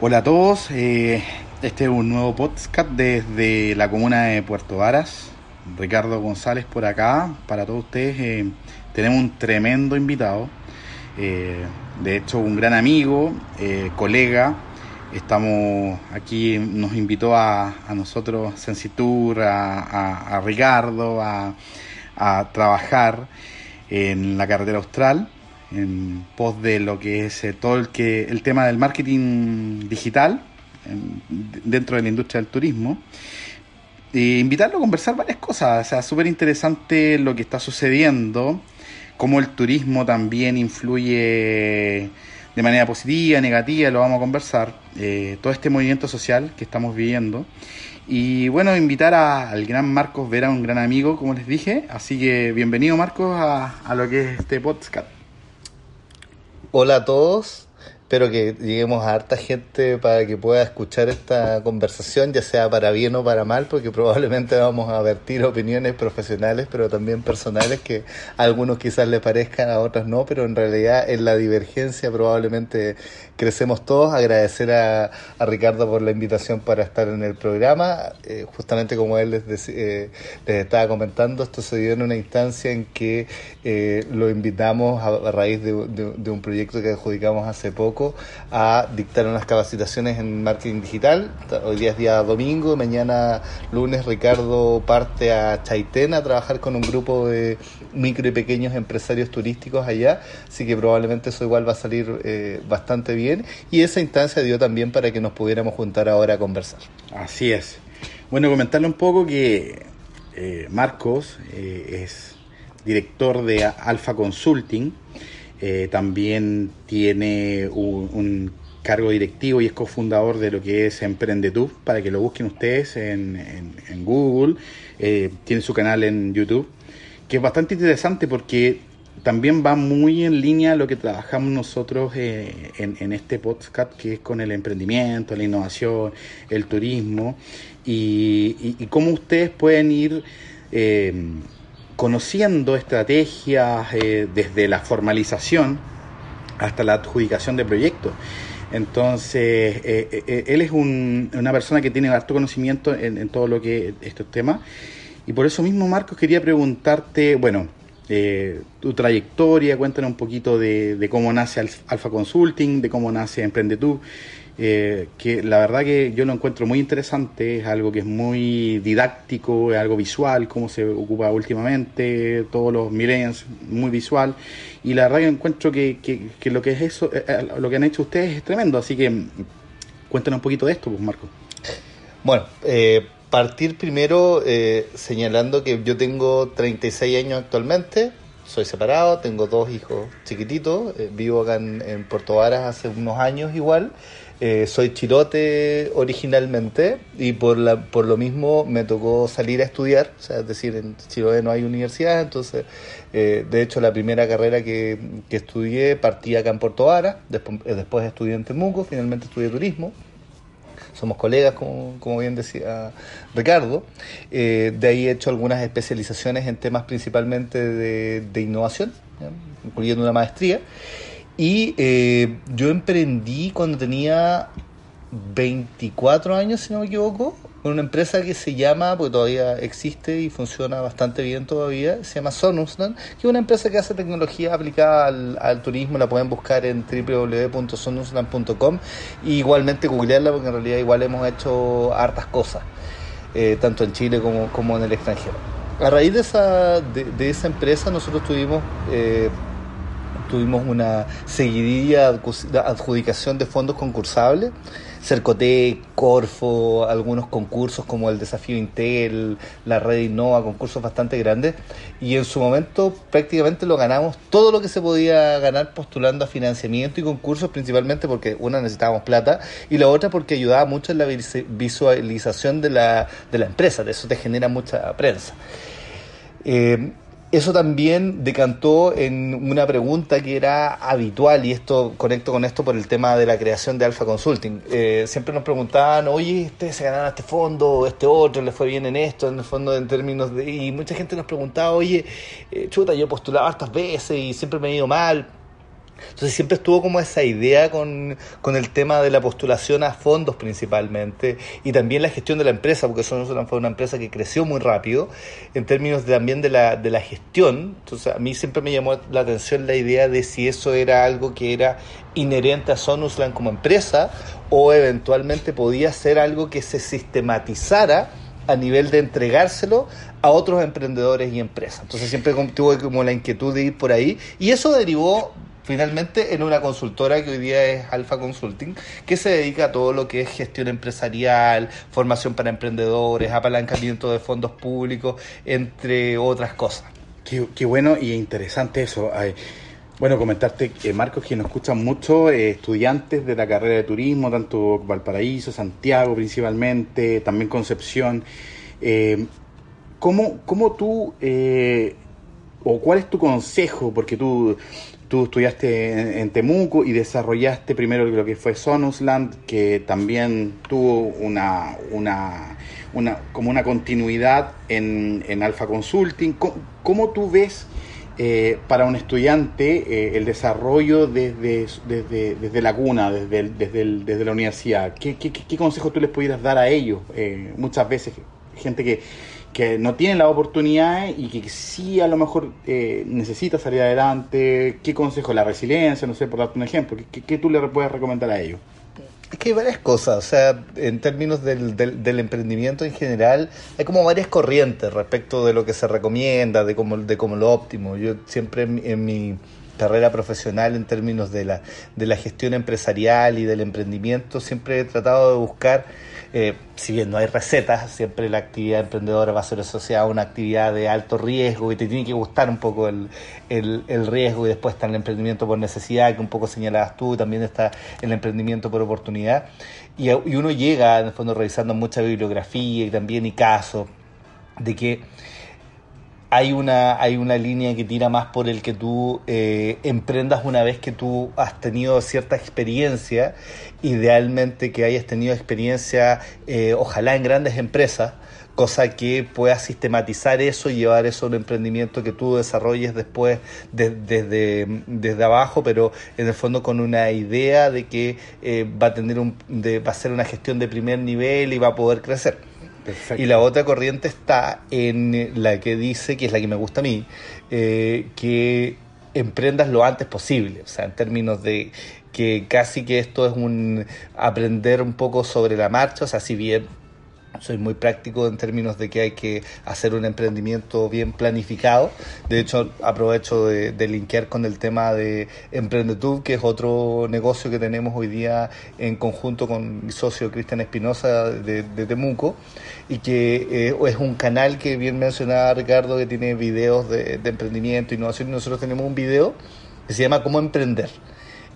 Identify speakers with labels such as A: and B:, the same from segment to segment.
A: Hola a todos, eh, este es un nuevo podcast desde la comuna de Puerto Varas. Ricardo González por acá, para todos ustedes. Eh, tenemos un tremendo invitado, eh, de hecho un gran amigo, colega. Estamos aquí, nos invitó a, nosotros, Sensitur, a, Ricardo, a, a trabajar en la carretera austral en pos de lo que es eh, todo el, que, el tema del marketing digital dentro de la industria del turismo. E invitarlo a conversar varias cosas, o sea, súper interesante lo que está sucediendo, cómo el turismo también influye de manera positiva, negativa, lo vamos a conversar, eh, todo este movimiento social que estamos viviendo. Y bueno, invitar al gran Marcos Vera, un gran amigo, como les dije. Así que bienvenido Marcos a, a lo que es este podcast.
B: Hola a todos. Espero que lleguemos a harta gente para que pueda escuchar esta conversación, ya sea para bien o para mal, porque probablemente vamos a vertir opiniones profesionales, pero también personales, que a algunos quizás les parezcan, a otros no, pero en realidad en la divergencia probablemente crecemos todos. Agradecer a, Ricardo por la invitación para estar en el programa. Eh, justamente como él les, eh, les, estaba comentando, esto se dio en una instancia en que eh, lo invitamos a, raíz de, un proyecto que adjudicamos hace poco a dictar unas capacitaciones en marketing digital. Hoy día es día domingo, mañana lunes Ricardo parte a Chaitén a trabajar con un grupo de micro y pequeños empresarios turísticos allá, así que probablemente eso igual va a salir bastante bien y esa instancia dio también para que nos pudiéramos juntar ahora a conversar.
A: Así es. Bueno, comentarle un poco que eh, Marcos eh, es director de Alfa Consulting, eh, también tiene un, cargo directivo y es cofundador de lo que es Emprendetube, para que lo busquen ustedes en, Google, tiene su canal en YouTube, que es bastante interesante porque también va muy en línea lo que trabajamos nosotros eh, en, este podcast, que es con el emprendimiento, la innovación, el turismo, y, cómo ustedes pueden ir eh, conociendo estrategias eh, desde la formalización hasta la adjudicación de proyectos. Entonces, él es una persona que tiene alto conocimiento en, todo lo que estos temas. Y por eso mismo, Marcos, quería preguntarte, bueno, eh, tu trayectoria, cuéntanos un poquito de, cómo nace Alfa Consulting, de cómo nace Emprende Tú, eh, que la verdad que yo lo encuentro muy interesante, es algo que es muy didáctico, es algo visual, cómo se ocupa últimamente, todos los millennials, muy visual, y la verdad que encuentro que, lo que es eso, eh, lo que han hecho ustedes es tremendo, así que cuéntanos un poquito de esto, pues Marco.
B: Bueno, eh, partir primero eh, señalando que yo tengo 36 años actualmente, soy separado, tengo dos hijos chiquititos, eh, vivo acá en, Puerto Varas hace unos años igual, eh, soy chilote originalmente y por, la, por lo mismo me tocó salir a estudiar, o sea, es decir, en Chiloé no hay universidad, entonces, de hecho, la primera carrera que, estudié partí acá en Puerto Varas, después, después estudié en Temuco, finalmente estudié turismo somos colegas, como, como bien decía Ricardo. Eh, de ahí he hecho algunas especializaciones en temas principalmente de, innovación, incluyendo una maestría. Y eh, yo emprendí cuando tenía 24 años, si no me equivoco, con una empresa que se llama, porque todavía existe y funciona bastante bien todavía, se llama Sonusland, que es una empresa que hace tecnología aplicada al, turismo, la pueden buscar en www.sonusland.com y igualmente googlearla porque en realidad igual hemos hecho hartas cosas, eh, tanto en Chile como, como en el extranjero. A raíz de esa, de, esa empresa nosotros tuvimos... Eh, tuvimos una seguidilla adjudicación de fondos concursables Cercotec, Corfo, algunos concursos como el Desafío Intel, la Red Innova, concursos bastante grandes. Y en su momento prácticamente lo ganamos todo lo que se podía ganar postulando a financiamiento y concursos, principalmente porque una necesitábamos plata y la otra porque ayudaba mucho en la visualización de la, de la empresa, de eso te genera mucha prensa. Eh, eso también decantó en una pregunta que era habitual, y esto conecto con esto por el tema de la creación de Alpha Consulting. Eh, siempre nos preguntaban, oye, ustedes se ganaron este fondo, este otro, le fue bien en esto, en el fondo en términos de... Y mucha gente nos preguntaba, oye, eh, chuta, yo he postulado hartas veces y siempre me ha ido mal entonces siempre estuvo como esa idea con, el tema de la postulación a fondos principalmente y también la gestión de la empresa, porque eso fue una empresa que creció muy rápido en términos también de la, de la gestión. Entonces a mí siempre me llamó la atención la idea de si eso era algo que era inherente a Sonusland como empresa o eventualmente podía ser algo que se sistematizara a nivel de entregárselo a otros emprendedores y empresas. Entonces siempre tuve como la inquietud de ir por ahí y eso derivó finalmente en una consultora que hoy día es Alfa Consulting, que se dedica a todo lo que es gestión empresarial, formación para emprendedores, apalancamiento de fondos públicos, entre otras cosas.
A: Qué, bueno y interesante eso. Bueno, comentarte, que Marcos, que nos escuchan mucho eh, estudiantes de la carrera de turismo, tanto Valparaíso, Santiago principalmente, también Concepción. Eh, ¿cómo, ¿Cómo tú, eh, o cuál es tu consejo? Porque tú Tú estudiaste en, Temuco y desarrollaste primero lo que fue Sonusland, que también tuvo una, una, una como una continuidad en, en Alpha Consulting. ¿Cómo, tú ves eh, para un estudiante eh, el desarrollo desde, desde, desde la cuna, desde, desde, desde la universidad? ¿Qué, qué, qué consejo tú les pudieras dar a ellos? Eh, muchas veces gente que que no tienen la oportunidad y que sí a lo mejor eh, necesita salir adelante. ¿Qué consejo? La resiliencia, no sé, por darte un ejemplo. ¿Qué, tú le puedes recomendar a ellos?
B: Es que hay varias cosas, o sea, en términos del, del, emprendimiento en general, hay como varias corrientes respecto de lo que se recomienda, de cómo, de cómo lo óptimo. Yo siempre en mi carrera profesional en términos de la, de la gestión empresarial y del emprendimiento, siempre he tratado de buscar, eh, si bien no hay recetas, siempre la actividad emprendedora va a ser asociada a una actividad de alto riesgo y te tiene que gustar un poco el, el, riesgo y después está el emprendimiento por necesidad, que un poco señalabas tú, también está el emprendimiento por oportunidad. Y, uno llega, en el fondo, revisando mucha bibliografía y también y casos, de que hay una, hay una línea que tira más por el que tú eh, emprendas una vez que tú has tenido cierta experiencia, idealmente que hayas tenido experiencia, eh, ojalá en grandes empresas, cosa que puedas sistematizar eso y llevar eso a un emprendimiento que tú desarrolles después desde, desde abajo, pero en el fondo con una idea de que eh, va a tener un, de, va a ser una gestión de primer nivel y va a poder crecer. Y la otra corriente está en la que dice, que es la que me gusta a mí, eh, que emprendas lo antes posible, o sea, en términos de que casi que esto es un aprender un poco sobre la marcha, o sea, si bien soy muy práctico en términos de que hay que hacer un emprendimiento bien planificado. De hecho, aprovecho de, de linkear con el tema de Emprendetube, que es otro negocio que tenemos hoy día en conjunto con mi socio Cristian Espinosa de, Temuco, y que eh, es un canal que bien mencionaba Ricardo, que tiene videos de, de emprendimiento, innovación, y nosotros tenemos un video que se llama Cómo Emprender.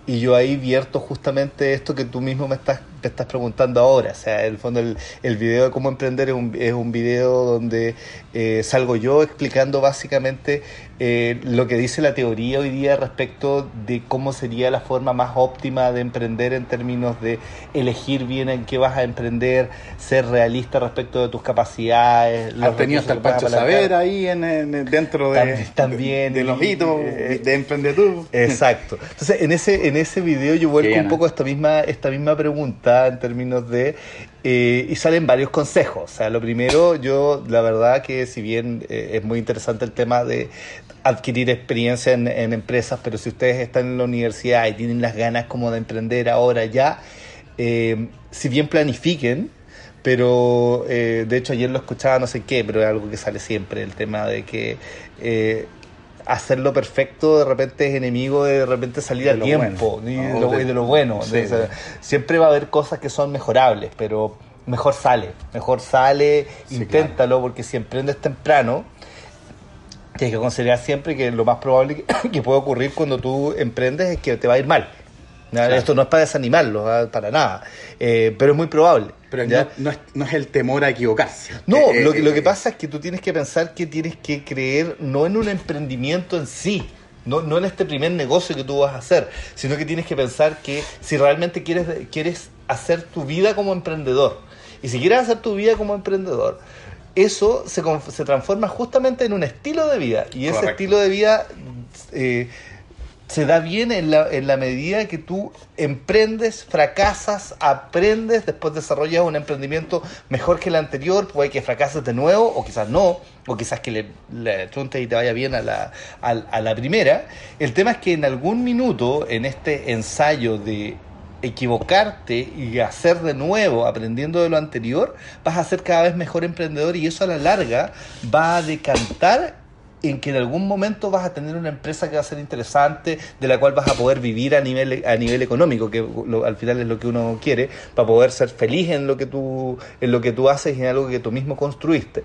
B: Y yo ahí vierto justamente esto que tú mismo me estás te estás preguntando ahora. O sea, en el fondo el, el video de cómo emprender es un, es un video donde eh, salgo yo explicando básicamente eh, lo que dice la teoría hoy día respecto de cómo sería la forma más óptima de emprender en términos de elegir bien en qué vas a emprender, ser realista respecto de tus capacidades.
A: Has tenido hasta el Pancho Saber ahí en, dentro de,
B: también,
A: de, los hitos eh, de emprendedor.
B: Exacto. Entonces, en ese, en ese video yo vuelvo un poco a esta misma, esta misma pregunta en términos de... Eh, y salen varios consejos. O sea, lo primero, yo la verdad que si bien eh, es muy interesante el tema de adquirir experiencia en, empresas, pero si ustedes están en la universidad y tienen las ganas como de emprender ahora ya, eh, si bien planifiquen, pero de hecho ayer lo escuchaba no sé qué, pero es algo que sale siempre, el tema de que hacerlo perfecto de repente es enemigo de de repente salir
A: De
B: a tiempo
A: bueno.
B: y de lo,
A: de-
B: y de lo bueno.
A: sí,
B: De- o sea,
A: sí.
B: siempre va a haber cosas que son mejorables, pero mejor sale, mejor sale,
A: Sí,
B: inténtalo, porque si emprendes temprano, tienes que considerar siempre que lo más probable que, que puede ocurrir cuando tú emprendes es que te va a ir mal. Esto no es para desanimarlo, ¿ah? para nada, Eh, pero es muy probable.
A: Pero no, no es, no es el temor a equivocarse.
B: No,
A: Eh,
B: lo,
A: eh,
B: lo que
A: eh,
B: pasa es que tú tienes que pensar que tienes que creer no en un emprendimiento en sí, no, no en este primer negocio que tú vas a hacer, sino que tienes que pensar que si realmente quieres, quieres hacer tu vida como emprendedor, y si quieres hacer tu vida como emprendedor, eso se, se transforma justamente en un estilo de vida, y ese
A: Correcto.
B: estilo de vida... eh, se da bien en la, en la medida que tú emprendes, fracasas, aprendes, después desarrollas un emprendimiento mejor que el anterior, puede que fracases de nuevo, o quizás no, o quizás que le, le y te vaya bien a la, a, a la primera. El tema es que en algún minuto, en este ensayo de equivocarte y hacer de nuevo, aprendiendo de lo anterior, vas a ser cada vez mejor emprendedor y eso a la larga va a decantar en que en algún momento vas a tener una empresa que va a ser interesante, de la cual vas a poder vivir a nivel a nivel económico, que lo- al final es lo que uno quiere, para poder ser feliz en lo que tú en lo que tú haces y en algo que tú mismo construiste.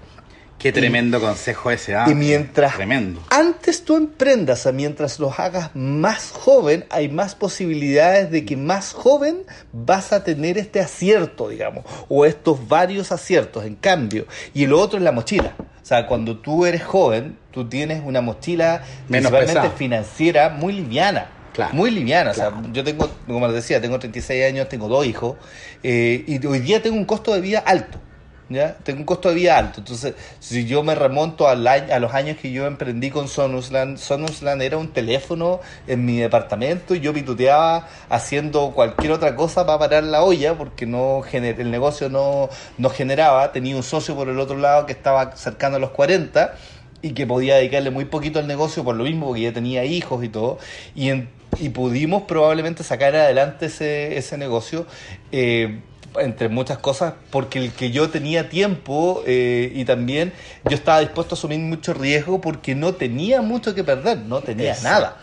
A: Qué tremendo consejo ese. ah,
B: y mientras
A: Tremendo.
B: antes tú emprendas, a mientras los hagas más joven, hay más posibilidades de que más joven vas a tener este acierto, digamos, o estos varios aciertos, en cambio. Y lo otro es la mochila. O sea, cuando tú eres joven, tú tienes una mochila
A: Menos
B: principalmente financiera muy liviana.
A: Claro.
B: Muy liviana. O sea, yo tengo, como les decía, tengo 36 años, tengo dos hijos, eh, y hoy día tengo un costo de vida alto. ¿Ya? Tengo un costo de vida alto. Entonces, si yo me remonto al año- a los años que yo emprendí con Sonusland, Sonusland era un teléfono en mi departamento y yo pituteaba haciendo cualquier otra cosa para parar la olla porque no gener- el negocio no, no generaba. Tenía un socio por el otro lado que estaba cercano a los 40 y que podía dedicarle muy poquito al negocio por lo mismo, porque ya tenía hijos y todo, y, en- y pudimos probablemente sacar adelante ese, ese negocio. eh, entre muchas cosas, porque el que yo tenía tiempo eh, y también yo estaba dispuesto a asumir mucho riesgo porque no tenía mucho que perder, no tenía
A: Exacto.
B: nada.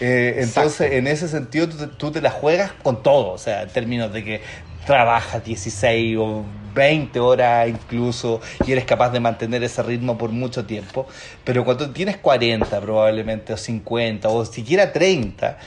B: Eh, entonces,
A: Exacto.
B: en ese sentido, tú te, tú te la juegas con todo, o sea, en términos de que trabajas 16 o 20 horas incluso y eres capaz de mantener ese ritmo por mucho tiempo, pero cuando tienes 40 probablemente o 50 o siquiera 30,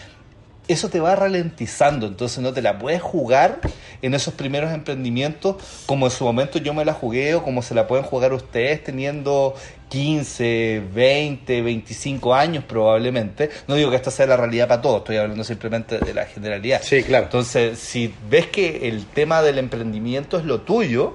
B: eso te va ralentizando, entonces no te la puedes jugar en esos primeros emprendimientos como en su momento yo me la jugué o como se la pueden jugar ustedes teniendo 15, 20, 25 años probablemente. No digo que esta sea la realidad para todos, estoy hablando simplemente de la generalidad.
A: Sí, claro.
B: Entonces, si ves que el tema del emprendimiento es lo tuyo,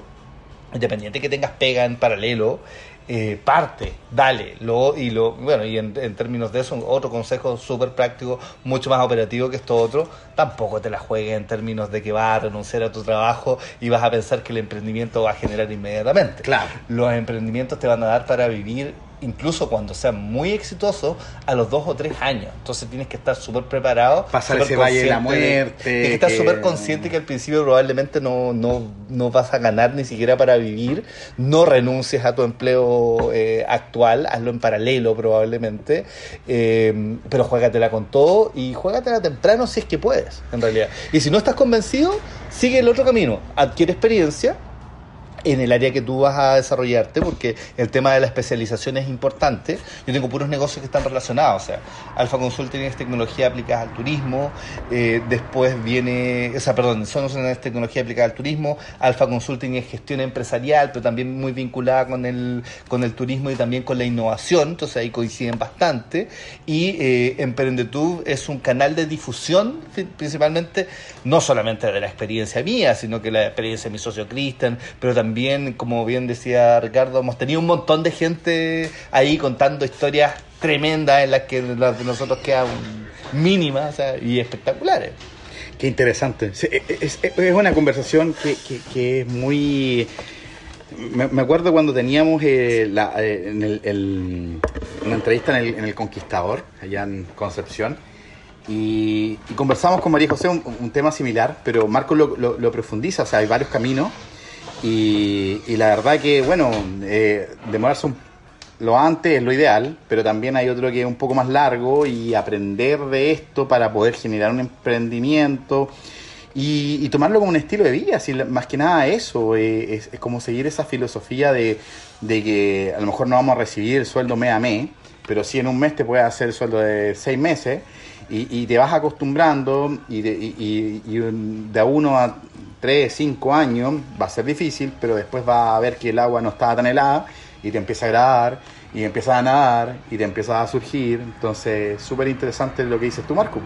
B: independiente que tengas pega en paralelo, eh, parte, dale. Lo, y lo, bueno, y en, en términos de eso, otro consejo súper práctico, mucho más operativo que esto otro, tampoco te la juegues en términos de que vas a renunciar a tu trabajo y vas a pensar que el emprendimiento va a generar inmediatamente.
A: Claro.
B: Los emprendimientos te van a dar para vivir incluso cuando sean muy exitosos a los dos o tres años. Entonces tienes que estar súper preparado.
A: Pasar ese valle de la muerte,
B: tienes que estar súper consciente que al principio probablemente no, no, no vas a ganar ni siquiera para vivir. No renuncies a tu empleo eh, actual, hazlo en paralelo probablemente. Eh, pero juégatela con todo y juégatela temprano si es que puedes, en realidad. Y si no estás convencido, sigue el otro camino. Adquiere experiencia en el área que tú vas a desarrollarte, porque el tema de la especialización es importante. Yo tengo puros negocios que están relacionados, o sea, Alfa Consulting es tecnología aplicada al turismo, eh, después viene, o sea, perdón, Sonos es tecnología aplicada al turismo, Alfa Consulting es gestión empresarial, pero también muy vinculada con el, con el turismo y también con la innovación, entonces ahí coinciden bastante. Y eh, es un canal de difusión, principalmente, no solamente de la experiencia mía, sino que la experiencia de mi socio Cristian, pero también, como bien decía Ricardo, hemos tenido un montón de gente ahí contando historias tremendas en las que las de nosotros quedan mínimas o sea, y espectaculares.
A: Qué interesante. Sí, Es, es- es una conversación que, que- que es muy... Me, me acuerdo cuando teníamos eh, la- eh, en el- el- una entrevista en el, en el Conquistador, allá en Concepción, y, y conversamos con María José un, un tema similar, pero Marco lo, lo- lo profundiza, o sea, hay varios caminos, y, y la verdad que, bueno, eh, demorarse un lo antes es lo ideal, pero también hay otro que es un poco más largo y aprender de esto para poder generar un emprendimiento y, tomarlo como un estilo de vida, más que nada eso, eh, es, como seguir esa filosofía de, que a lo mejor no vamos a recibir el sueldo mes a mes, pero sí en un mes te puedes hacer el sueldo de seis meses y, te vas acostumbrando y de, y, de a uno a tres, cinco años va a ser difícil, pero después va a ver que el agua no está tan helada y te empieza a agradar y empiezas a nadar y te empieza a surgir. Entonces, súper interesante lo que dices tú, Marco.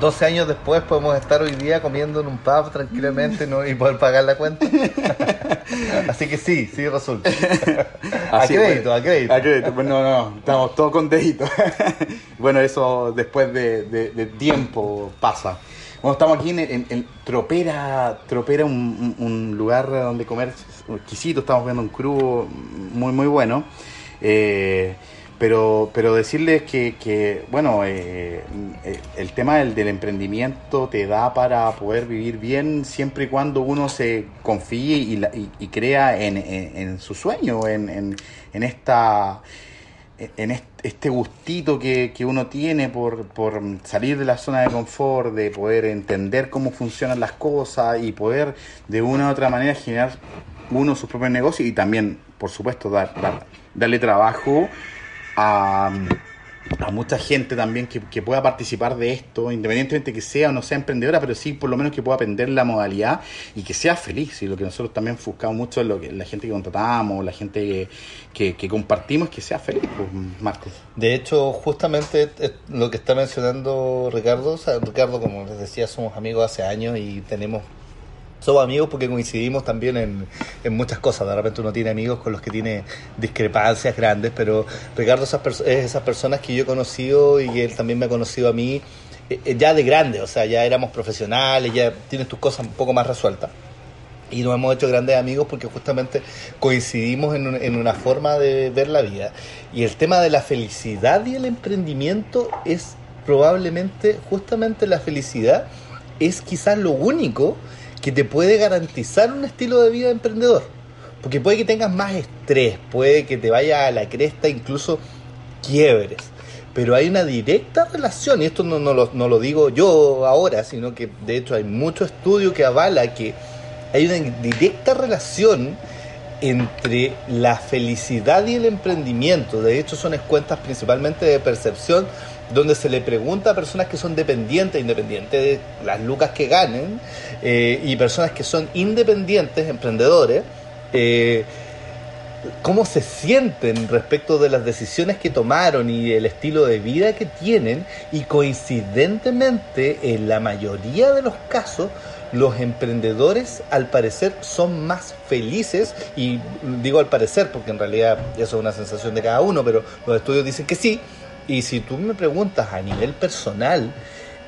B: 12 años después podemos estar hoy día comiendo en un pub tranquilamente ¿no? y poder pagar la cuenta. Así que sí, sí resulta. a crédito, a crédito. A crédito,
A: pues no, no, estamos todos con deditos. bueno, eso después de, tiempo pasa. Bueno, estamos aquí en, Tropera, Tropera un, un, lugar donde comer exquisito, estamos viendo un crudo muy, muy bueno. Eh, pero, pero decirles que, bueno, eh, eh, el tema del, del, emprendimiento te da para poder vivir bien siempre y cuando uno se confíe y, y, crea en, en, su sueño, en, en, esta en este gustito que, que uno tiene por, por, salir de la zona de confort, de poder entender cómo funcionan las cosas y poder de una u otra manera generar uno sus propios negocios y también, por supuesto, dar, darle trabajo a, mucha gente también que, pueda participar de esto, independientemente que sea o no sea emprendedora, pero sí por lo menos que pueda aprender la modalidad y que sea feliz. Y lo que nosotros también buscamos mucho es lo que la gente que contratamos, la gente que, compartimos, que sea feliz, pues, Marcos.
B: De hecho, justamente lo que está mencionando Ricardo, Ricardo, como les decía, somos amigos hace años y tenemos somos amigos porque coincidimos también en, en, muchas cosas. De repente uno tiene amigos con los que tiene discrepancias grandes, pero Ricardo es esas personas que yo he conocido y él también me ha conocido a mí eh, eh, ya de grande, o sea, ya éramos profesionales, ya tienes tus cosas un poco más resueltas. Y nos hemos hecho grandes amigos porque justamente coincidimos en, en una forma de ver la vida. Y el tema de la felicidad y el emprendimiento es probablemente, justamente la felicidad es quizás lo único que te puede garantizar un estilo de vida emprendedor. Porque puede que tengas más estrés, puede que te vaya a la cresta, incluso quiebres. Pero hay una directa relación, y esto no, no, lo, no lo digo yo ahora, sino que de hecho hay mucho estudio que avala que hay una directa relación entre la felicidad y el emprendimiento. De hecho, son cuentas principalmente de percepción donde se le pregunta a personas que son dependientes, independientes de las lucas que ganen, eh, y personas que son independientes, emprendedores, eh, cómo se sienten respecto de las decisiones que tomaron y el estilo de vida que tienen, y coincidentemente, en la mayoría de los casos, los emprendedores al parecer son más felices y digo al parecer porque en realidad eso es una sensación de cada uno, pero los estudios dicen que sí, y si tú me preguntas a nivel personal,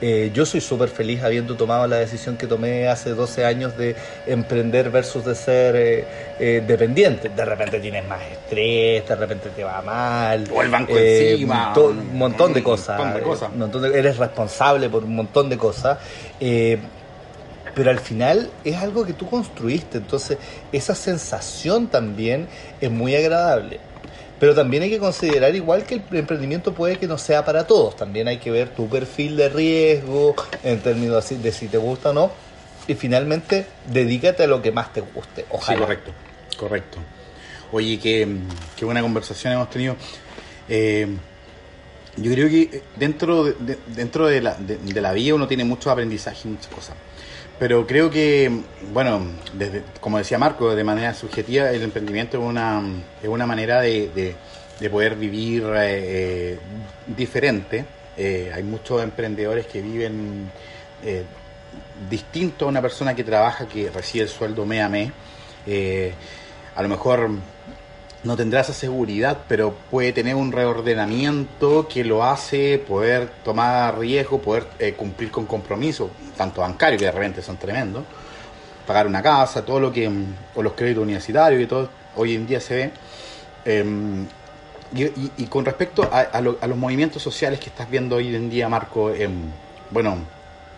B: eh, yo soy súper feliz habiendo tomado la decisión que tomé hace 12 años de emprender versus de ser eh, eh, dependiente. De repente tienes más estrés, de repente te va mal.
A: O el banco encima.
B: Un montón de cosas. Un montón de cosas. eres responsable por un montón de cosas. pero al final es algo que tú construiste. Entonces esa sensación también es muy agradable. Pero también hay que considerar igual que el emprendimiento puede que no sea para todos. También hay que ver tu perfil de riesgo en términos de si te gusta o no. Y finalmente, dedícate a lo que más te guste. Ojalá.
A: Sí, correcto. Correcto. Oye, qué, qué buena conversación hemos tenido. Eh, yo creo que dentro de, dentro de la, de, la vida uno tiene mucho aprendizaje y muchas cosas. Pero creo que, bueno, desde, como decía Marco, de manera subjetiva, el emprendimiento es una, es una manera de, de, poder vivir eh, diferente. Eh, hay muchos emprendedores que viven eh, distinto a una persona que trabaja, que recibe el sueldo mes a mes. a lo mejor no tendrá esa seguridad, pero puede tener un reordenamiento que lo hace poder tomar riesgo, poder eh, cumplir con compromisos, tanto bancarios, que de repente son tremendos, pagar una casa, todo lo que, o los créditos universitarios, que todo hoy en día se ve. Em, y, con respecto a, los movimientos sociales que estás viendo hoy en día, Marco, em, bueno,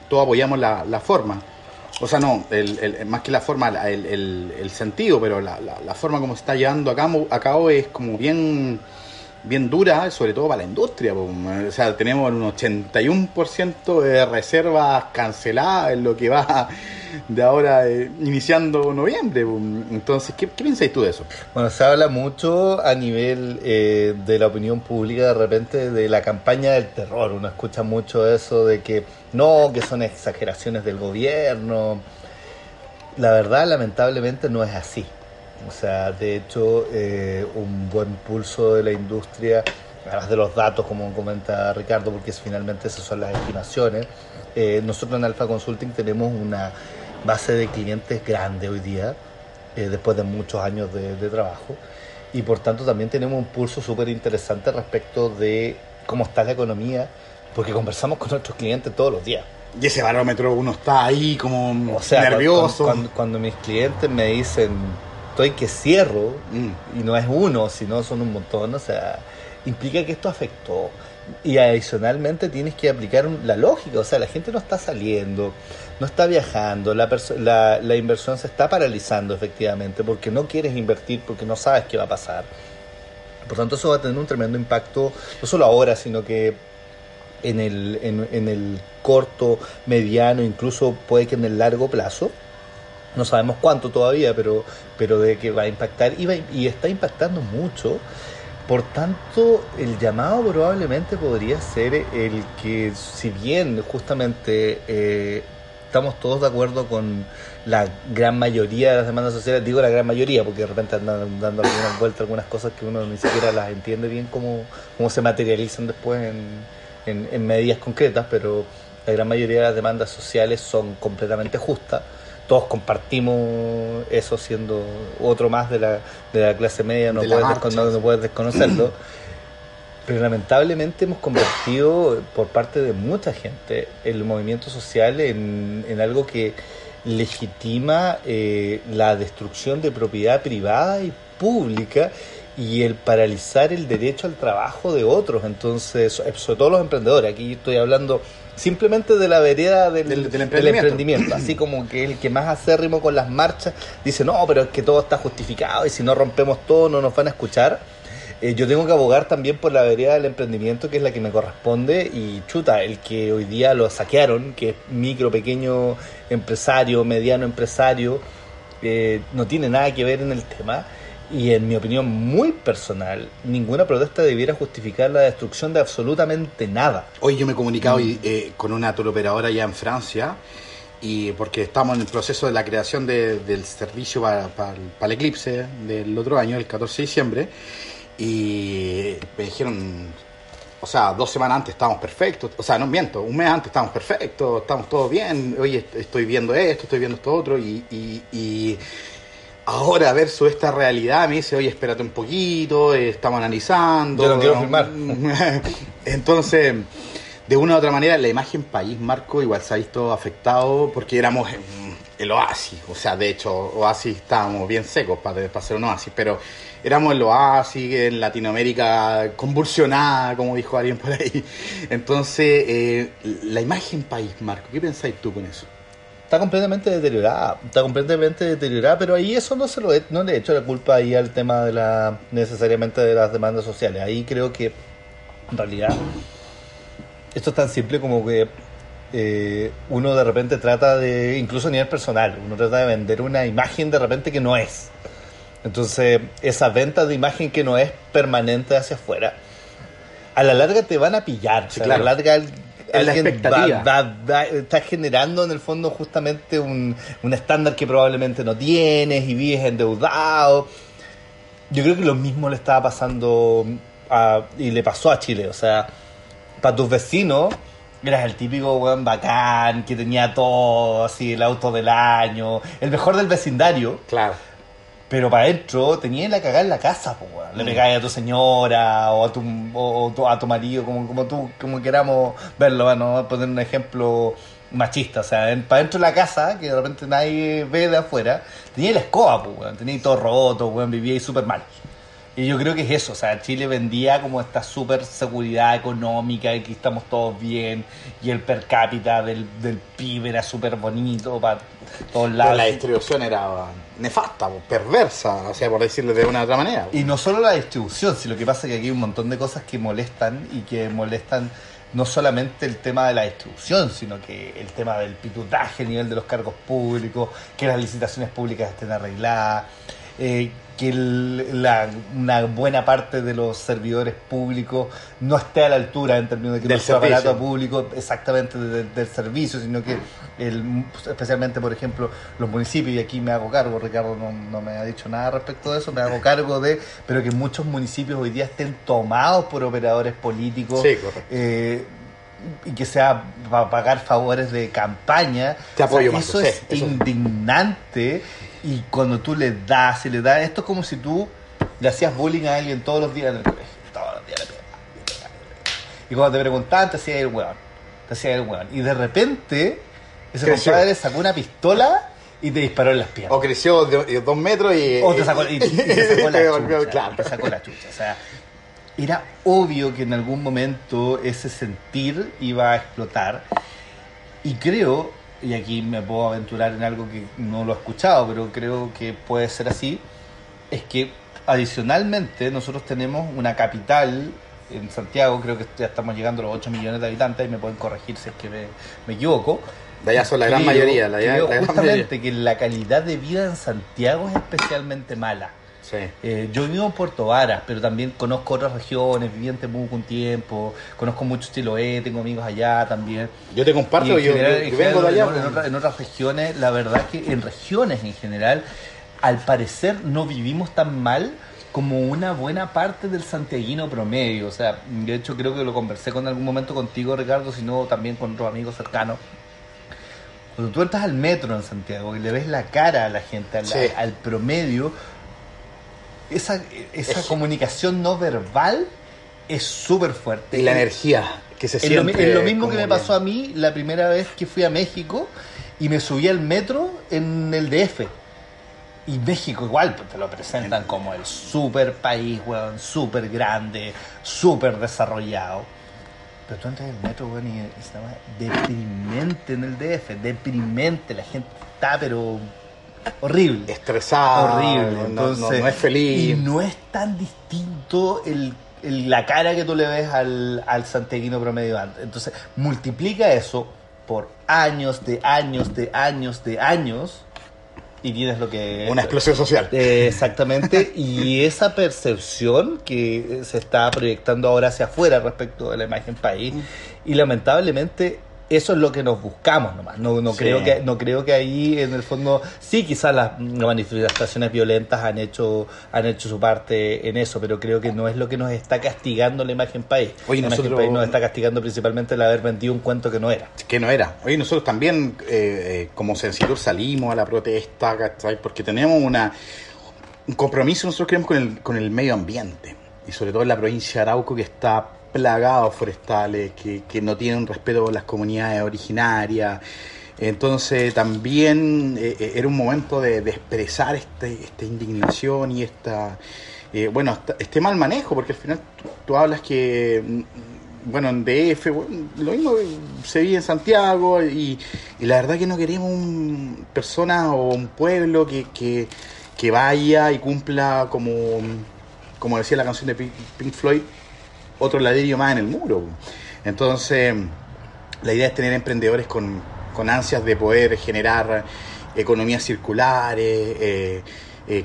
A: todos apoyamos la, la forma, o sea, no, el, más que la forma, el, sentido, pero la, forma como se está llevando a cabo, a cabo es como bien bien dura, sobre todo para la industria. O sea, tenemos un 81% de reservas canceladas en lo que va de ahora eh, iniciando noviembre. Entonces, ¿qué, qué pensáis tú de eso?
B: Bueno, se habla mucho a nivel eh, de la opinión pública de repente de la campaña del terror. Uno escucha mucho eso de que no, que son exageraciones del gobierno. La verdad, lamentablemente, no es así. O sea, de hecho, eh, un buen pulso de la industria, además de los datos, como comenta Ricardo, porque finalmente esas son las estimaciones. eh, nosotros en Alpha Consulting tenemos una base de clientes grande hoy día, eh, después de muchos años de, de trabajo, y por tanto también tenemos un pulso súper interesante respecto de cómo está la economía, porque conversamos con nuestros clientes todos los días.
A: Y ese barómetro uno está ahí como
B: O sea,
A: nervioso.
B: Cuando, cuando- cuando mis clientes me dicen, estoy que cierro,
A: Mm.
B: y no es uno, sino son un montón, o sea, implica que esto afectó. Y adicionalmente tienes que aplicar un- la lógica, o sea, la gente no está saliendo, no está viajando, la, la, la inversión se está paralizando efectivamente, porque no quieres invertir, porque no sabes qué va a pasar. Por tanto, eso va a tener un tremendo impacto, no solo ahora, sino que en el, en, en el corto, mediano, incluso puede que en el largo plazo. No sabemos cuánto todavía, pero, pero de que va a impactar y, va- y está impactando mucho. Por tanto, el llamado probablemente podría ser el que, si bien justamente eh, estamos todos de acuerdo con la gran mayoría de las demandas sociales, digo la gran mayoría porque de repente andan dando algunas vueltas, algunas cosas que uno ni siquiera las entiende bien cómo, cómo se materializan después en, en, en medidas concretas, pero la gran mayoría de las demandas sociales son completamente justas. Todos compartimos eso siendo otro más de la, de la clase media, no
A: De
B: puedes,
A: marcha.
B: descon- no- no puedes desconocerlo. Pero lamentablemente hemos convertido por parte de mucha gente el movimiento social en, en algo que legitima eh, la destrucción de propiedad privada y pública y el paralizar el derecho al trabajo de otros. Entonces, so- sobre todo los emprendedores, aquí estoy hablando simplemente de la vereda del,
A: Del- del
B: del
A: emprendimiento.
B: emprendimiento, así como que el que más acérrimo con las marchas dice, no, pero es que todo está justificado y si no rompemos todo no nos van a escuchar. Eh, yo tengo que abogar también por la vereda del emprendimiento, que es la que me corresponde, y chuta, el que hoy día lo saquearon, que es micro, pequeño empresario, mediano empresario, eh, no tiene nada que ver en el tema. Y en mi opinión muy personal, ninguna protesta debiera justificar la destrucción de absolutamente nada.
A: Hoy yo me he comunicado
B: Mm.
A: eh, con una turoperadora allá en Francia y porque estamos en el proceso de la creación de- del servicio para, para el- para el eclipse del otro año, el 14 de diciembre, y me dijeron, o sea, dos semanas antes estábamos perfectos, o sea, no miento, un mes antes estábamos perfectos, estamos todos bien, hoy est- estoy viendo esto, estoy viendo esto otro, y, y, y ahora versus esta realidad me dice, oye, espérate un poquito, eh, estamos analizando.
B: Yo no quiero firmar.
A: Entonces, de una u otra manera, la imagen país, Marco, igual se ha visto afectado porque éramos el oasis. O sea, de hecho, oasis estábamos bien secos para, para ser un oasis, pero éramos el oasis en Latinoamérica convulsionada, como dijo alguien por ahí. Entonces, eh, la imagen país, Marco, ¿qué pensáis tú con eso?
B: Está completamente deteriorada, está completamente deteriorada, pero ahí eso no se lo he- no le he hecho la culpa ahí al tema de la necesariamente de las demandas sociales. Ahí creo que en realidad esto es tan simple como que eh, uno de repente trata de, incluso a nivel personal, uno trata de vender una imagen de repente que no es. Entonces, esa venta de imagen que no es permanente hacia afuera, a la larga te van a pillar.
A: Sí,
B: o sea,
A: claro.
B: A la larga alguien va- va- va- está generando en el fondo justamente un, un estándar que probablemente no tienes y vives endeudado. Yo creo que lo mismo le estaba pasando a- y le pasó a Chile. O sea, para tus vecinos eras el típico weón bacán que tenía todo, así, el auto del año, el mejor del vecindario.
A: Claro.
B: Pero para adentro tenías la cagada en la casa, po, weón. Le
A: Mm.
B: pegáis a tu señora o a tu, o, o a tu marido, como, como tú, como queramos verlo, bueno, a poner un ejemplo machista, o sea, en- para dentro de la casa, que de repente nadie ve de afuera, tenía la escoba, pues, weón, tenía todo roto, weón, vivía ahí súper mal. Y yo creo que es eso, o sea, Chile vendía como esta super seguridad económica, y que estamos todos bien, y el per cápita del, del PIB era súper bonito para todos
A: Pero
B: lados.
A: la distribución era nefasta, perversa, o sea, por decirlo de una u otra manera.
B: Y no solo la distribución, sino que pasa que aquí hay un montón de cosas que molestan y que molestan no solamente el tema de la distribución, sino que el tema del pitutaje a nivel de los cargos públicos, que las licitaciones públicas estén arregladas, eh, que el- la- una buena parte de los servidores públicos no esté a la altura en términos de que
A: Del
B: nuestro aparato público exactamente de- del servicio, sino que el, especialmente, por ejemplo, los municipios, y aquí me hago cargo, Ricardo no, no me ha dicho nada respecto de eso, me hago cargo de, pero que muchos municipios hoy día estén tomados por operadores políticos.
A: Sí,
B: eh, y que sea para pagar favores de campaña.
A: Te apoyo,
B: eso
A: Marco,
B: es
A: sí, eso.
B: indignante y cuando tú le das y le das, esto es como si tú le hacías bullying a alguien todos los días en el colegio, todos los días le pegabas, le. Y cuando te preguntaban te hacía el weón, te hacía el weón. Y de repente ese
A: Creció.
B: compadre sacó una pistola y te disparó en las piernas.
A: O creció de, de dos metros y.
B: O te sacó, y, y te sacó la chucha.
A: claro.
B: Te sacó la chucha. O sea, era obvio que en algún momento ese sentir iba a explotar. Y creo, y aquí me puedo aventurar en algo que no lo he escuchado, pero creo que puede ser así, es que adicionalmente nosotros tenemos una capital en Santiago, creo que ya estamos llegando a los 8 millones de habitantes, y me pueden corregir si es que me, me equivoco.
A: De allá son la gran mayoría. La,
B: creo
A: la gran
B: justamente
A: mayoría.
B: que la calidad de vida en Santiago es especialmente mala.
A: Sí.
B: Eh, yo vivo en Puerto Varas, pero también conozco otras regiones, viví en Temuco un tiempo, conozco mucho Chiloé, tengo amigos allá también.
A: Yo te comparto, yo,
B: general-
A: yo-
B: en
A: yo vengo de
B: general,
A: allá.
B: En,
A: pues.
B: otra- en otras regiones, la verdad que en regiones en general, al parecer no vivimos tan mal como una buena parte del santiaguino promedio. O sea, de hecho creo que lo conversé con algún momento contigo, Ricardo, sino también con otros amigos cercanos. Cuando tú entras al metro en Santiago y le ves la cara a la gente, al,
A: Sí.
B: al promedio, esa, esa
A: Es-
B: comunicación no verbal es súper fuerte.
A: Y la energía que se
B: Es lo,
A: siente.
B: es lo mismo que me pasó a mí la primera vez que fui a México y me subí al metro en el DF. Y México igual, pues te lo presentan como el super país, weón, súper grande, súper desarrollado. Pero tú entras en el metro, weón, y estaba deprimente en el DF, deprimente, la gente está pero horrible
A: Estresado.
B: horrible.
A: no-
B: Entonces,
A: no, no es feliz.
B: Y no es tan distinto el, el- la cara que tú le ves al, al santiaguino promedio antes. Entonces, multiplica eso por años, de años, de años, de años, y tienes lo que...
A: Una explosión social.
B: Eh, exactamente, y esa percepción que se está proyectando ahora hacia afuera respecto de la imagen país, y lamentablemente eso es lo que nos buscamos nomás. No, no,
A: Sí.
B: creo, que, no creo que ahí en el fondo, sí, quizás las manifestaciones violentas han hecho, han hecho su parte en eso, pero creo que no es lo que nos está castigando la imagen país.
A: Oye,
B: la imagen
A: nosotros-
B: país nos está castigando principalmente el haber vendido un cuento que no era.
A: que no era. Oye, nosotros también, eh, eh, como Sensitur, salimos a la protesta. Porque tenemos una, un compromiso, nosotros creemos, con el, con el medio ambiente. Y sobre todo en la provincia de Arauco, que está plagado de forestales, que, que no tienen respeto por las comunidades originarias. Entonces también eh, eh, era un momento de, expresar este, esta indignación y esta, eh, bueno, este mal manejo, porque al final tú, hablas que, mm, bueno, en DF, bueno, lo mismo se vive en Santiago y, y la verdad que no queremos un persona o un pueblo que, que, que vaya y cumpla como, como decía la canción de Pink Floyd, otro ladrillo más en el muro. Entonces, la idea es tener emprendedores con, con ansias de poder generar economías circulares, eh, eh,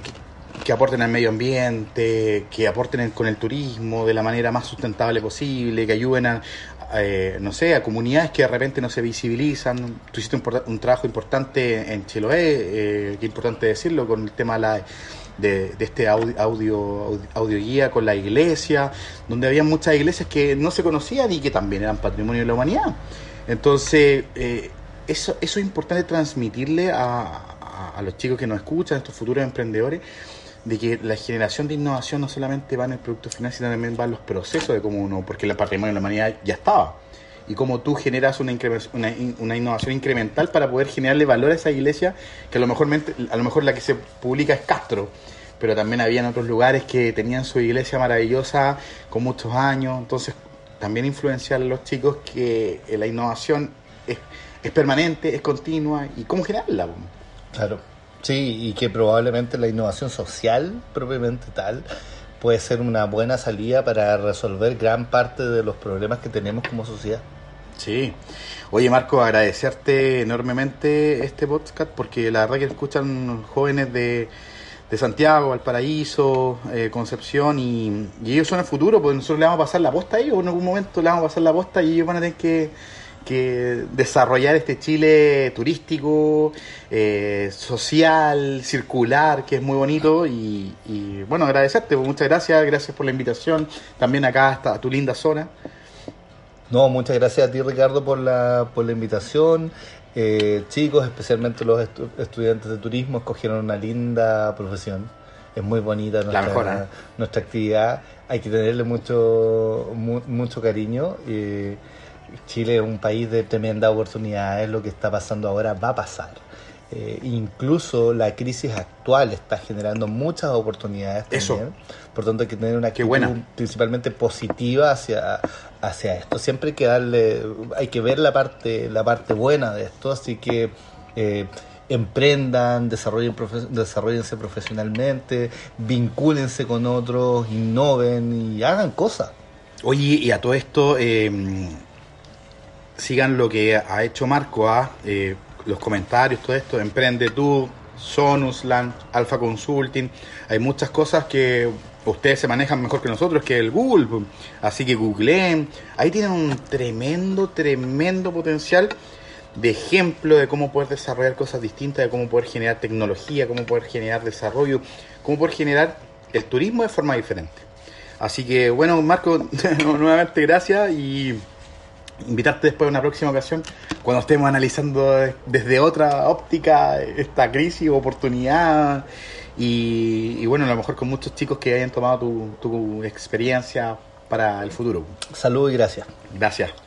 A: que, aporten al medio ambiente, que aporten en- con el turismo de la manera más sustentable posible, que ayuden a, eh, no sé, a comunidades que de repente no se visibilizan. Tú hiciste un, trabajo importante en Chiloé, eh, que importante decirlo, con el tema de la de, de este audio, audio, audio guía con la iglesia, donde había muchas iglesias que no se conocían y que también eran patrimonio de la humanidad. Entonces, eh, eso, eso es importante transmitirle a, a- a los chicos que nos escuchan, a estos futuros emprendedores, de que la generación de innovación no solamente va en el producto final, sino también va en los procesos de cómo uno, porque el patrimonio de la humanidad ya estaba. Y cómo tú generas una, una, una innovación incremental para poder generarle valor a esa iglesia, que a lo, mejor, a lo mejor la que se publica es Castro, pero también habían otros lugares que tenían su iglesia maravillosa con muchos años. Entonces, también influenciar a los chicos que la innovación es, es permanente, es continua y cómo generarla.
B: Claro, sí, y que probablemente la innovación social propiamente tal puede ser una buena salida para resolver gran parte de los problemas que tenemos como sociedad.
A: Sí. Oye, Marco, agradecerte enormemente este podcast porque la verdad que escuchan jóvenes de, de Santiago, Valparaíso, eh, Concepción y, ellos son el futuro, porque nosotros le vamos a pasar la posta a ellos, en algún momento le vamos a pasar la posta y ellos van a tener que, desarrollar este Chile turístico, eh, social, circular, que es muy bonito y, y bueno, agradecerte, muchas gracias, gracias por la invitación, también acá hasta tu linda zona.
B: No, muchas gracias a ti Ricardo por la, por la invitación. Eh, chicos, especialmente los estudiantes de turismo, escogieron una linda profesión. Es muy bonita nuestra, ¿eh? nuestra actividad. Hay que tenerle mucho, mucho cariño. Chile es un país de tremenda oportunidades. Lo que está pasando ahora va a pasar. Eh, incluso la crisis actual está generando muchas oportunidades también. Por tanto, hay que tener una actitud principalmente positiva hacia, hacia esto. Siempre hay que darle, hay que ver la parte, la parte buena de esto, así que eh, emprendan, desarrollen desarrollense profesionalmente, vincúlense con otros, innoven y hagan cosas.
A: Oye, y a todo esto, eh, sigan lo que ha hecho Marco, a ¿ah? eh, los comentarios, todo esto, Emprende tú, Sonusland, Alpha Consulting, hay muchas cosas que ustedes se manejan mejor que nosotros, que el Google. Así que googleen. Ahí tienen un tremendo, tremendo potencial de ejemplo de cómo poder desarrollar cosas distintas, de cómo poder generar tecnología, cómo poder generar desarrollo, cómo poder generar el turismo de forma diferente. Así que bueno, Marco, nuevamente gracias y invitarte después a una próxima ocasión cuando estemos analizando desde otra óptica esta crisis, oportunidad y, bueno, a lo mejor con muchos chicos que hayan tomado tu, tu experiencia para el futuro.
B: Salud y gracias.
A: Gracias.